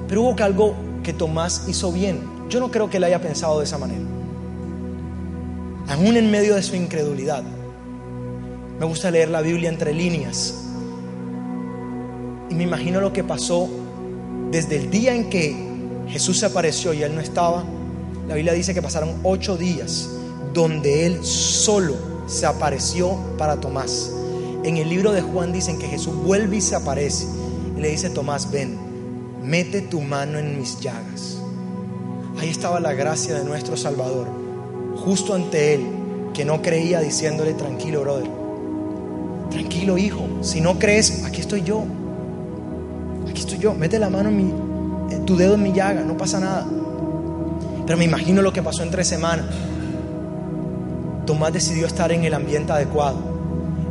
Pero hubo algo que Tomás hizo bien. Yo no creo que él haya pensado de esa manera. Aún en medio de su incredulidad, me gusta leer la Biblia entre líneas. Y me imagino lo que pasó desde el día en que Jesús se apareció y él no estaba. La Biblia dice que pasaron ocho días donde él solo se apareció para Tomás. En el libro de Juan dicen que Jesús vuelve y se aparece y le dice, Tomás, ven, mete tu mano en mis llagas. Ahí estaba la gracia de nuestro Salvador, justo ante él, que no creía diciéndole, tranquilo, brother, tranquilo, hijo, si no crees, aquí estoy yo, aquí estoy yo, mete la mano en mi, tu dedo en mi llaga, no pasa nada. Pero me imagino lo que pasó en tres semanas. Tomás decidió estar en el ambiente adecuado.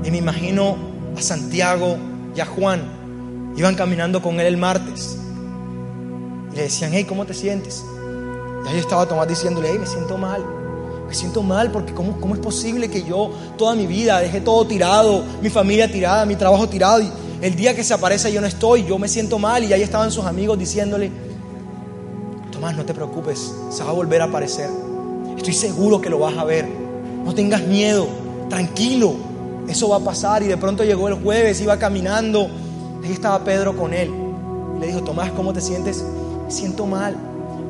Y me imagino a Santiago y a Juan. Iban caminando con él el martes. Y le decían, hey, ¿cómo te sientes? Y ahí estaba Tomás diciéndole, hey, me siento mal. Me siento mal porque ¿cómo, ¿cómo es posible que yo toda mi vida dejé todo tirado, mi familia tirada, mi trabajo tirado y el día que se aparece yo no estoy, yo me siento mal y ahí estaban sus amigos diciéndole, Tomás, no te preocupes, se va a volver a aparecer. Estoy seguro que lo vas a ver. No tengas miedo, tranquilo, eso va a pasar. Y de pronto llegó el jueves, iba caminando, ahí estaba Pedro con él. le dijo, Tomás, ¿cómo te sientes? Me siento mal.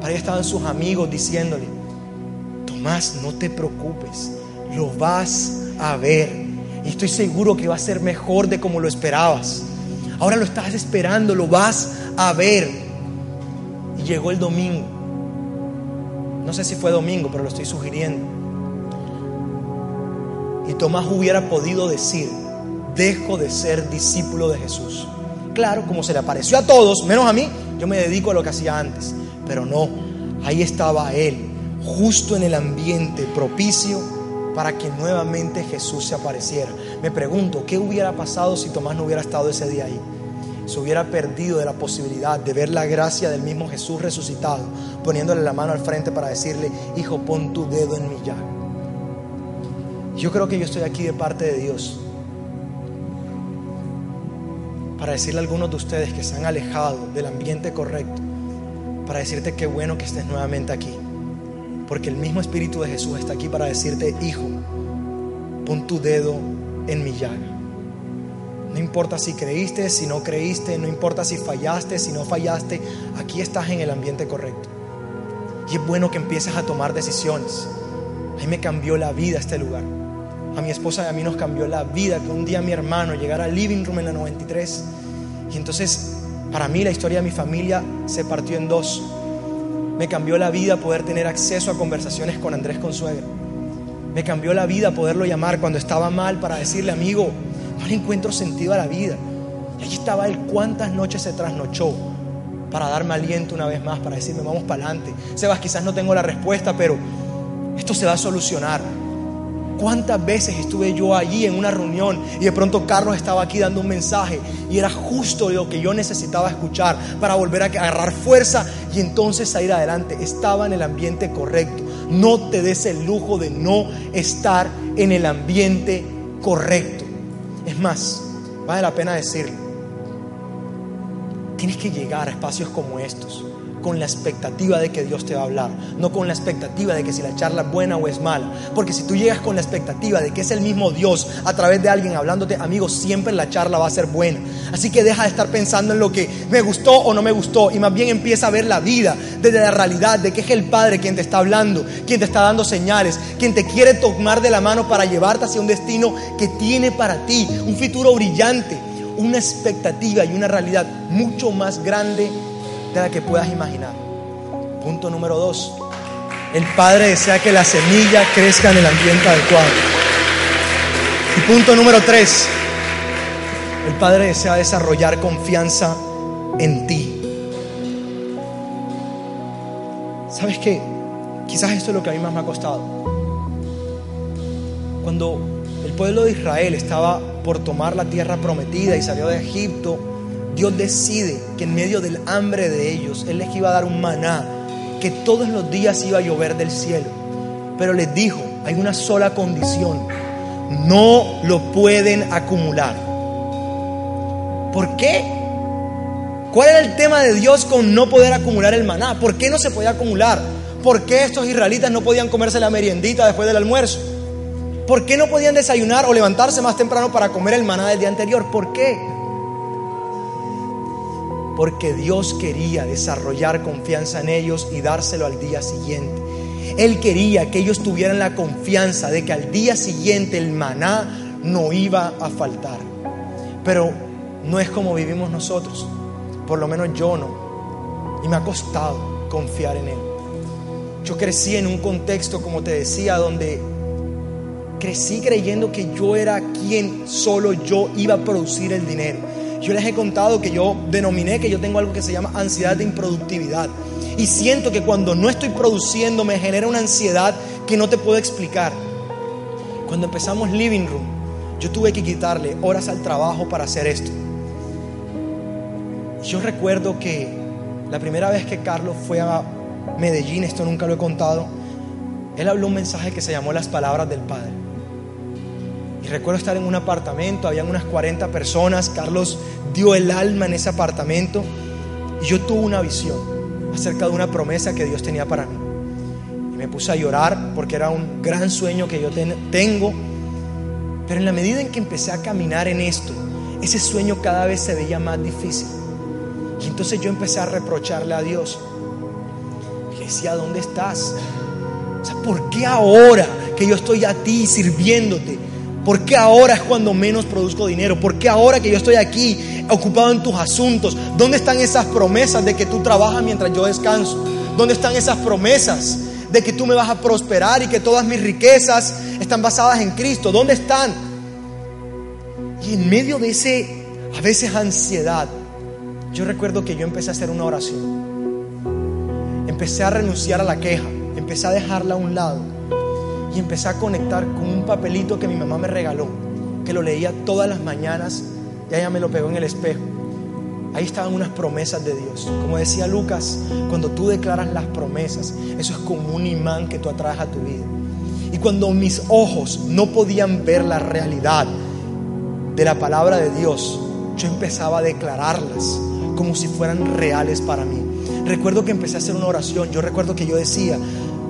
Para ahí estaban sus amigos diciéndole, Tomás, no te preocupes, lo vas a ver. Y estoy seguro que va a ser mejor de como lo esperabas. Ahora lo estás esperando, lo vas a ver. Y llegó el domingo. No sé si fue domingo, pero lo estoy sugiriendo. Y Tomás hubiera podido decir, dejo de ser discípulo de Jesús. Claro, como se le apareció a todos, menos a mí, yo me dedico a lo que hacía antes. Pero no, ahí estaba él, justo en el ambiente propicio para que nuevamente Jesús se apareciera. Me pregunto, ¿qué hubiera pasado si Tomás no hubiera estado ese día ahí? Se hubiera perdido de la posibilidad de ver la gracia del mismo Jesús resucitado, poniéndole la mano al frente para decirle, hijo, pon tu dedo en mi llaga. Yo creo que yo estoy aquí de parte de Dios para decirle a algunos de ustedes que se han alejado del ambiente correcto, para decirte qué bueno que estés nuevamente aquí. Porque el mismo Espíritu de Jesús está aquí para decirte, hijo, pon tu dedo en mi llaga. No importa si creíste, si no creíste, no importa si fallaste, si no fallaste, aquí estás en el ambiente correcto. Y es bueno que empieces a tomar decisiones. A mí me cambió la vida este lugar a mi esposa y a mí nos cambió la vida que un día mi hermano llegara al living room en la 93 y entonces para mí la historia de mi familia se partió en dos. Me cambió la vida poder tener acceso a conversaciones con Andrés Consuegra. Me cambió la vida poderlo llamar cuando estaba mal para decirle, amigo, no le encuentro sentido a la vida. Y allí estaba él, cuántas noches se trasnochó para darme aliento una vez más, para decirme, vamos para adelante. Sebas, quizás no tengo la respuesta, pero esto se va a solucionar. ¿Cuántas veces estuve yo allí en una reunión y de pronto Carlos estaba aquí dando un mensaje y era justo lo que yo necesitaba escuchar para volver a agarrar fuerza y entonces salir adelante? Estaba en el ambiente correcto. No te des el lujo de no estar en el ambiente correcto. Es más, vale la pena decirlo. Tienes que llegar a espacios como estos con la expectativa de que Dios te va a hablar, no con la expectativa de que si la charla es buena o es mala. Porque si tú llegas con la expectativa de que es el mismo Dios a través de alguien hablándote, amigo, siempre la charla va a ser buena. Así que deja de estar pensando en lo que me gustó o no me gustó y más bien empieza a ver la vida desde la realidad de que es el Padre quien te está hablando, quien te está dando señales, quien te quiere tomar de la mano para llevarte hacia un destino que tiene para ti, un futuro brillante, una expectativa y una realidad mucho más grande la que puedas imaginar. Punto número dos. El Padre desea que la semilla crezca en el ambiente adecuado. Y punto número tres. El Padre desea desarrollar confianza en ti. ¿Sabes qué? Quizás esto es lo que a mí más me ha costado. Cuando el pueblo de Israel estaba por tomar la tierra prometida y salió de Egipto, Dios decide que en medio del hambre de ellos, Él les iba a dar un maná, que todos los días iba a llover del cielo. Pero les dijo, hay una sola condición, no lo pueden acumular. ¿Por qué? ¿Cuál era el tema de Dios con no poder acumular el maná? ¿Por qué no se podía acumular? ¿Por qué estos israelitas no podían comerse la meriendita después del almuerzo? ¿Por qué no podían desayunar o levantarse más temprano para comer el maná del día anterior? ¿Por qué? Porque Dios quería desarrollar confianza en ellos y dárselo al día siguiente. Él quería que ellos tuvieran la confianza de que al día siguiente el maná no iba a faltar. Pero no es como vivimos nosotros, por lo menos yo no. Y me ha costado confiar en Él. Yo crecí en un contexto, como te decía, donde crecí creyendo que yo era quien solo yo iba a producir el dinero yo les he contado que yo denominé que yo tengo algo que se llama ansiedad de improductividad. Y siento que cuando no estoy produciendo me genera una ansiedad que no te puedo explicar. Cuando empezamos Living Room, yo tuve que quitarle horas al trabajo para hacer esto. Yo recuerdo que la primera vez que Carlos fue a Medellín, esto nunca lo he contado, él habló un mensaje que se llamó Las Palabras del Padre. Recuerdo estar en un apartamento, habían unas 40 personas, Carlos dio el alma en ese apartamento y yo tuve una visión acerca de una promesa que Dios tenía para mí. Y me puse a llorar porque era un gran sueño que yo tengo, pero en la medida en que empecé a caminar en esto, ese sueño cada vez se veía más difícil. Y entonces yo empecé a reprocharle a Dios. Y decía, ¿dónde estás? O sea, ¿por qué ahora que yo estoy a ti sirviéndote? ¿Por qué ahora es cuando menos produzco dinero? ¿Por qué ahora que yo estoy aquí ocupado en tus asuntos? ¿Dónde están esas promesas de que tú trabajas mientras yo descanso? ¿Dónde están esas promesas de que tú me vas a prosperar y que todas mis riquezas están basadas en Cristo? ¿Dónde están? Y en medio de ese, a veces ansiedad, yo recuerdo que yo empecé a hacer una oración. Empecé a renunciar a la queja, empecé a dejarla a un lado y empecé a conectar con un papelito que mi mamá me regaló, que lo leía todas las mañanas y ella me lo pegó en el espejo. Ahí estaban unas promesas de Dios. Como decía Lucas, cuando tú declaras las promesas, eso es como un imán que tú atraes a tu vida. Y cuando mis ojos no podían ver la realidad de la palabra de Dios, yo empezaba a declararlas como si fueran reales para mí. Recuerdo que empecé a hacer una oración. Yo recuerdo que yo decía,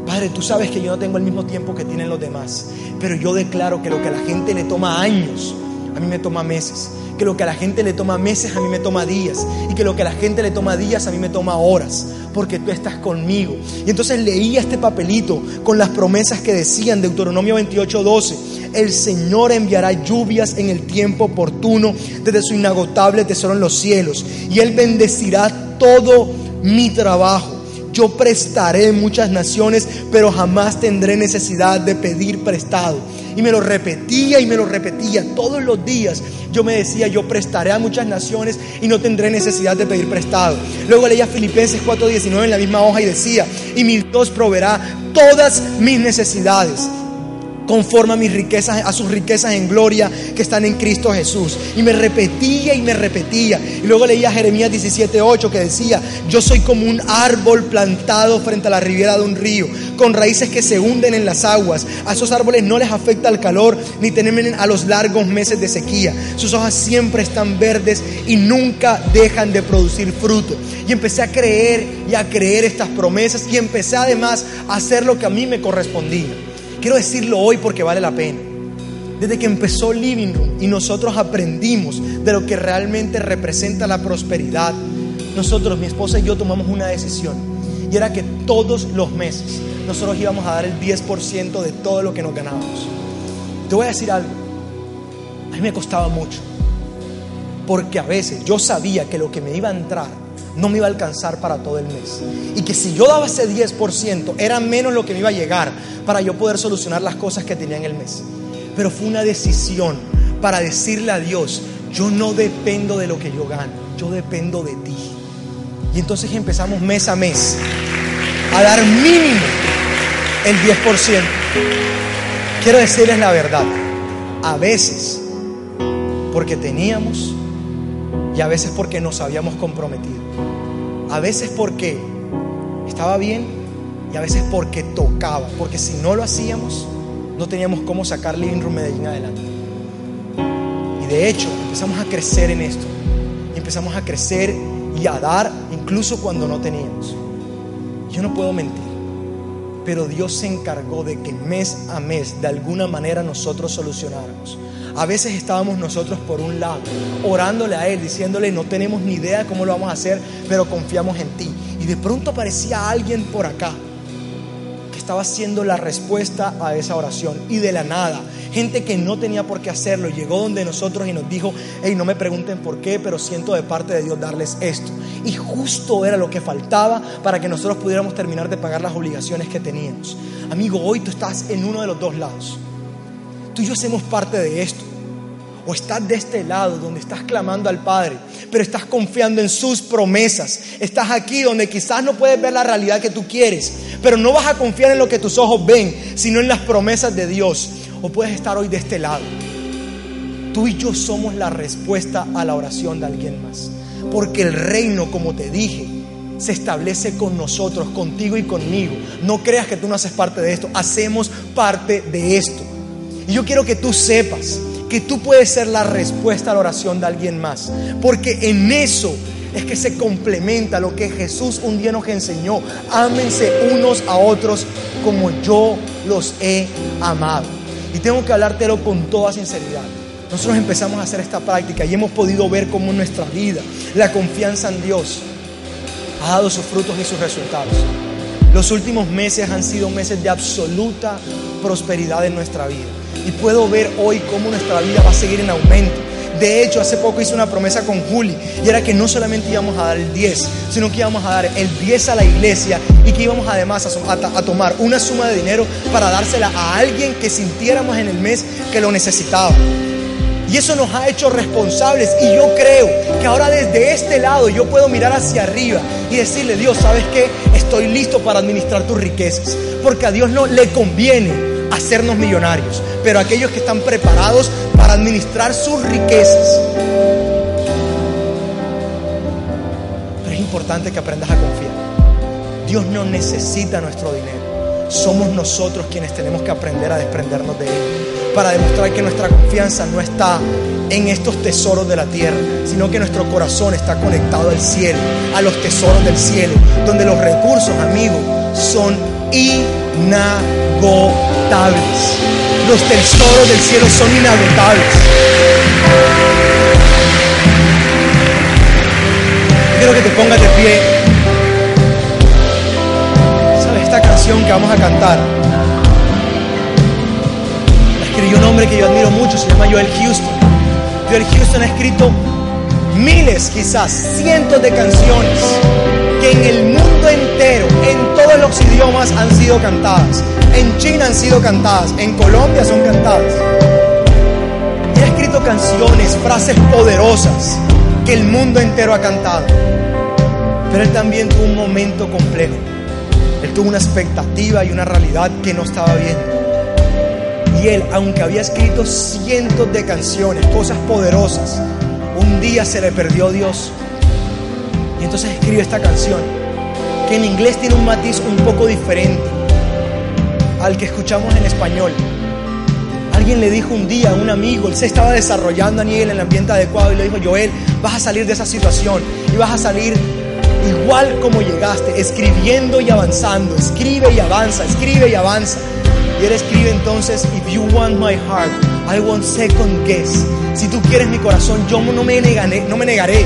Padre, tú sabes que yo no tengo el mismo tiempo que tienen los demás, pero yo declaro que lo que a la gente le toma años, a mí me toma meses. Que lo que a la gente le toma meses, a mí me toma días. Y que lo que a la gente le toma días, a mí me toma horas. Porque tú estás conmigo. Y entonces leía este papelito con las promesas que decían Deuteronomio 28, 12. El Señor enviará lluvias en el tiempo oportuno desde su inagotable tesoro en los cielos. Y Él bendecirá todo mi trabajo yo prestaré muchas naciones, pero jamás tendré necesidad de pedir prestado. Y me lo repetía y me lo repetía todos los días. Yo me decía, yo prestaré a muchas naciones y no tendré necesidad de pedir prestado. Luego leía Filipenses 4:19 en la misma hoja y decía, y mi Dios proveerá todas mis necesidades conforme a mis riquezas, a sus riquezas en gloria que están en Cristo Jesús. Y me repetía y me repetía. Y luego leía Jeremías 17:8 que decía, yo soy como un árbol plantado frente a la ribera de un río, con raíces que se hunden en las aguas. A esos árboles no les afecta el calor, ni temen a los largos meses de sequía. Sus hojas siempre están verdes y nunca dejan de producir fruto. Y empecé a creer y a creer estas promesas y empecé además a hacer lo que a mí me correspondía. Quiero decirlo hoy porque vale la pena. Desde que empezó Living Room y nosotros aprendimos de lo que realmente representa la prosperidad, nosotros, mi esposa y yo tomamos una decisión. Y era que todos los meses nosotros íbamos a dar el 10% de todo lo que nos ganábamos. Te voy a decir algo. A mí me costaba mucho. Porque a veces yo sabía que lo que me iba a entrar no me iba a alcanzar para todo el mes. Y que si yo daba ese 10%, era menos lo que me iba a llegar para yo poder solucionar las cosas que tenía en el mes. Pero fue una decisión para decirle a Dios, yo no dependo de lo que yo gano, yo dependo de ti. Y entonces empezamos mes a mes a dar mínimo el 10%. Quiero decirles la verdad, a veces porque teníamos a veces porque nos habíamos comprometido. A veces porque estaba bien y a veces porque tocaba. Porque si no lo hacíamos, no teníamos cómo sacar Living Room Medellín adelante. Y de hecho, empezamos a crecer en esto. Y empezamos a crecer y a dar incluso cuando no teníamos. Yo no puedo mentir. Pero Dios se encargó de que mes a mes, de alguna manera, nosotros solucionáramos. A veces estábamos nosotros por un lado, orándole a Él, diciéndole, no tenemos ni idea de cómo lo vamos a hacer, pero confiamos en ti. Y de pronto aparecía alguien por acá que estaba haciendo la respuesta a esa oración. Y de la nada, gente que no tenía por qué hacerlo, llegó donde nosotros y nos dijo, hey, no me pregunten por qué, pero siento de parte de Dios darles esto. Y justo era lo que faltaba para que nosotros pudiéramos terminar de pagar las obligaciones que teníamos. Amigo, hoy tú estás en uno de los dos lados. Tú y yo hacemos parte de esto. O estás de este lado donde estás clamando al Padre, pero estás confiando en sus promesas. Estás aquí donde quizás no puedes ver la realidad que tú quieres, pero no vas a confiar en lo que tus ojos ven, sino en las promesas de Dios. O puedes estar hoy de este lado. Tú y yo somos la respuesta a la oración de alguien más. Porque el reino, como te dije, se establece con nosotros, contigo y conmigo. No creas que tú no haces parte de esto, hacemos parte de esto. Y yo quiero que tú sepas que tú puedes ser la respuesta a la oración de alguien más. Porque en eso es que se complementa lo que Jesús un día nos enseñó. Ámense unos a otros como yo los he amado. Y tengo que hablártelo con toda sinceridad. Nosotros empezamos a hacer esta práctica y hemos podido ver cómo en nuestra vida la confianza en Dios ha dado sus frutos y sus resultados. Los últimos meses han sido meses de absoluta prosperidad en nuestra vida. Y puedo ver hoy cómo nuestra vida va a seguir en aumento. De hecho, hace poco hice una promesa con Juli y era que no solamente íbamos a dar el 10, sino que íbamos a dar el 10 a la iglesia y que íbamos además a, a, tomar una suma de dinero para dársela a alguien que sintiéramos en el mes que lo necesitaba. Y eso nos ha hecho responsables. Y yo creo que ahora desde este lado yo puedo mirar hacia arriba y decirle, Dios, ¿sabes qué? Estoy listo para administrar tus riquezas. Porque a Dios no le conviene hacernos millonarios, pero aquellos que están preparados para administrar sus riquezas. Pero es importante que aprendas a confiar. Dios no necesita nuestro dinero. Somos nosotros quienes tenemos que aprender a desprendernos de él para demostrar que nuestra confianza no está en estos tesoros de la tierra, sino que nuestro corazón está conectado al cielo, a los tesoros del cielo, donde los recursos, amigos, son inagotables. Los tesoros del cielo son inagotables. Quiero que te pongas de pie. ¿Sabes esta canción que vamos a cantar? Escribió un hombre que yo admiro mucho, se llama Joel Houston. Joel Houston ha escrito miles, quizás cientos de canciones que en el mundo entero, en todos los idiomas han sido cantadas. En China han sido cantadas, en Colombia son cantadas. Él ha escrito canciones, frases poderosas que el mundo entero ha cantado. Pero él también tuvo un momento complejo. Él tuvo una expectativa y una realidad que no estaba viendo. Y él, aunque había escrito cientos de canciones, cosas poderosas, un día se le perdió Dios. Y entonces escribe esta canción, que en inglés tiene un matiz un poco diferente al que escuchamos en español. Alguien le dijo un día a un amigo, él se estaba desarrollando a nivel en el ambiente adecuado y le dijo, Joel, vas a salir de esa situación y vas a salir igual como llegaste, escribiendo y avanzando, escribe y avanza, escribe y avanza. Y él escribe entonces, if you want my heart, I won't second guess. Si tú quieres mi corazón, yo no me negaré, no me negaré.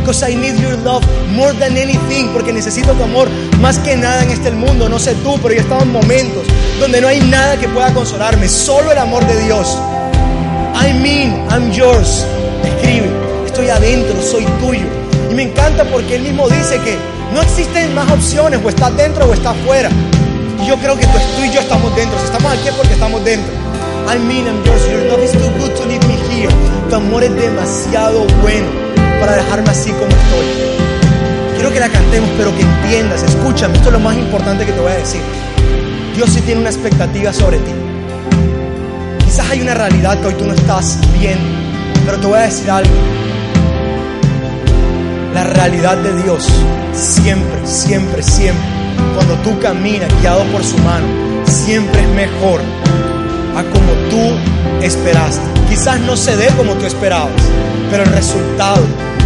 Because I need your love more than anything, porque necesito tu amor más que nada en este mundo. No sé tú, pero yo he estado en momentos donde no hay nada que pueda consolarme, solo el amor de Dios. I mean, I'm yours. Escribe, estoy adentro, soy tuyo. Y me encanta porque él mismo dice que no existen más opciones, o estás dentro o estás fuera. Y yo creo que tú, tú y yo estamos dentro. Si estamos aquí es porque estamos dentro. I mean, I'm yours. Your love is too good to leave me here. Tu amor es demasiado bueno para dejarme así como estoy. Quiero que la cantemos, pero que entiendas, escúchame, esto es lo más importante que te voy a decir. Dios sí tiene una expectativa sobre ti. Quizás hay una realidad que hoy tú no estás viendo, pero te voy a decir algo. La realidad de Dios siempre, siempre, siempre, cuando tú caminas guiado por su mano, siempre es mejor a como tú esperaste. Quizás no se dé como tú esperabas, pero el resultado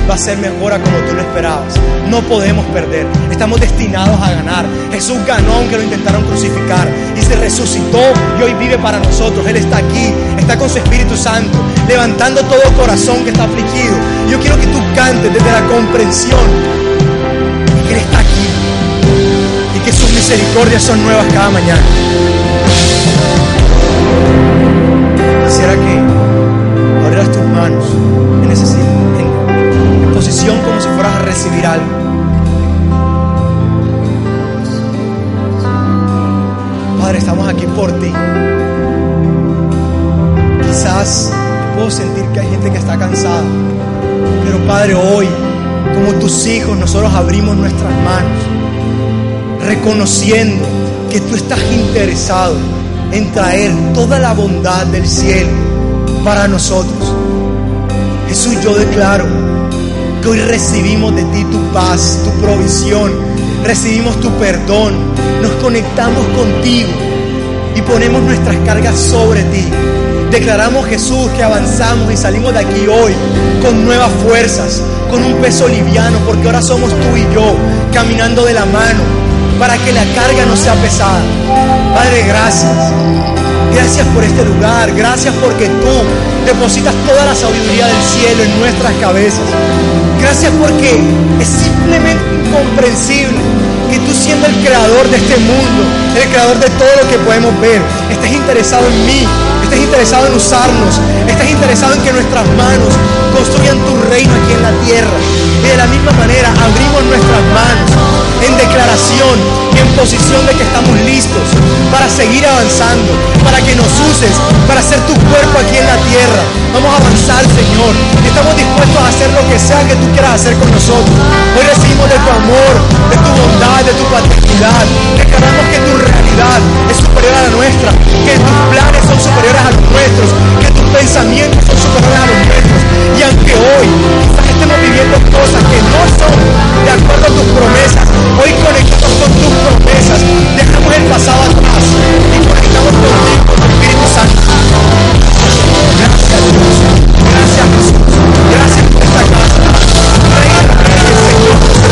va a ser mejor a como tú lo esperabas. No podemos perder, estamos destinados a ganar. Jesús ganó aunque lo intentaron crucificar y se resucitó y hoy vive para nosotros. Él está aquí, está con su Espíritu Santo, levantando todo corazón que está afligido. Yo quiero que tú cantes desde la comprensión que Él está aquí que sus misericordias son nuevas cada mañana. Quisiera que abrieras tus manos en, ese, en, en posición como si fueras a recibir algo. Padre, estamos aquí por ti. Quizás puedo sentir que hay gente que está cansada, pero Padre, hoy, como tus hijos, nosotros abrimos nuestras manos, reconociendo que tú estás interesado en traer toda la bondad del cielo para nosotros. Jesús, yo declaro que hoy recibimos de ti tu paz, tu provisión, recibimos tu perdón, nos conectamos contigo y ponemos nuestras cargas sobre ti. Declaramos Jesús que avanzamos y salimos de aquí hoy con nuevas fuerzas, con un peso liviano, porque ahora somos tú y yo caminando de la mano para que la carga no sea pesada. Padre, gracias. Gracias por este lugar. Gracias porque tú depositas toda la sabiduría del cielo en nuestras cabezas. Gracias porque es simplemente incomprensible que tú siendo el creador de este mundo, el creador de todo lo que podemos ver, estés interesado en mí, estés interesado en usarnos, estés interesado en que nuestras manos construyan tu reino aquí en la tierra. Y de la misma manera abrimos nuestras manos en declaración en posición de que estamos listos para seguir avanzando, para que nos uses, para hacer tu cuerpo aquí en la tierra. Vamos a avanzar, Señor. Estamos dispuestos a hacer lo que sea que tú quieras hacer con nosotros. Hoy recibimos de tu amor, de tu bondad, de tu paternidad. Declaramos que tu realidad es superior a la nuestra, que tus planes son superiores a los nuestros, que tus pensamientos son superiores a los nuestros. Y aunque hoy quizás estemos viviendo cosas que no son de acuerdo a tus promesas, hoy conectamos con tus promesas, dejamos el pasado atrás y conectamos contigo, con tu Espíritu Santo. Gracias Dios, gracias Jesús, gracias por esta casa. Rey Reyes, Señor.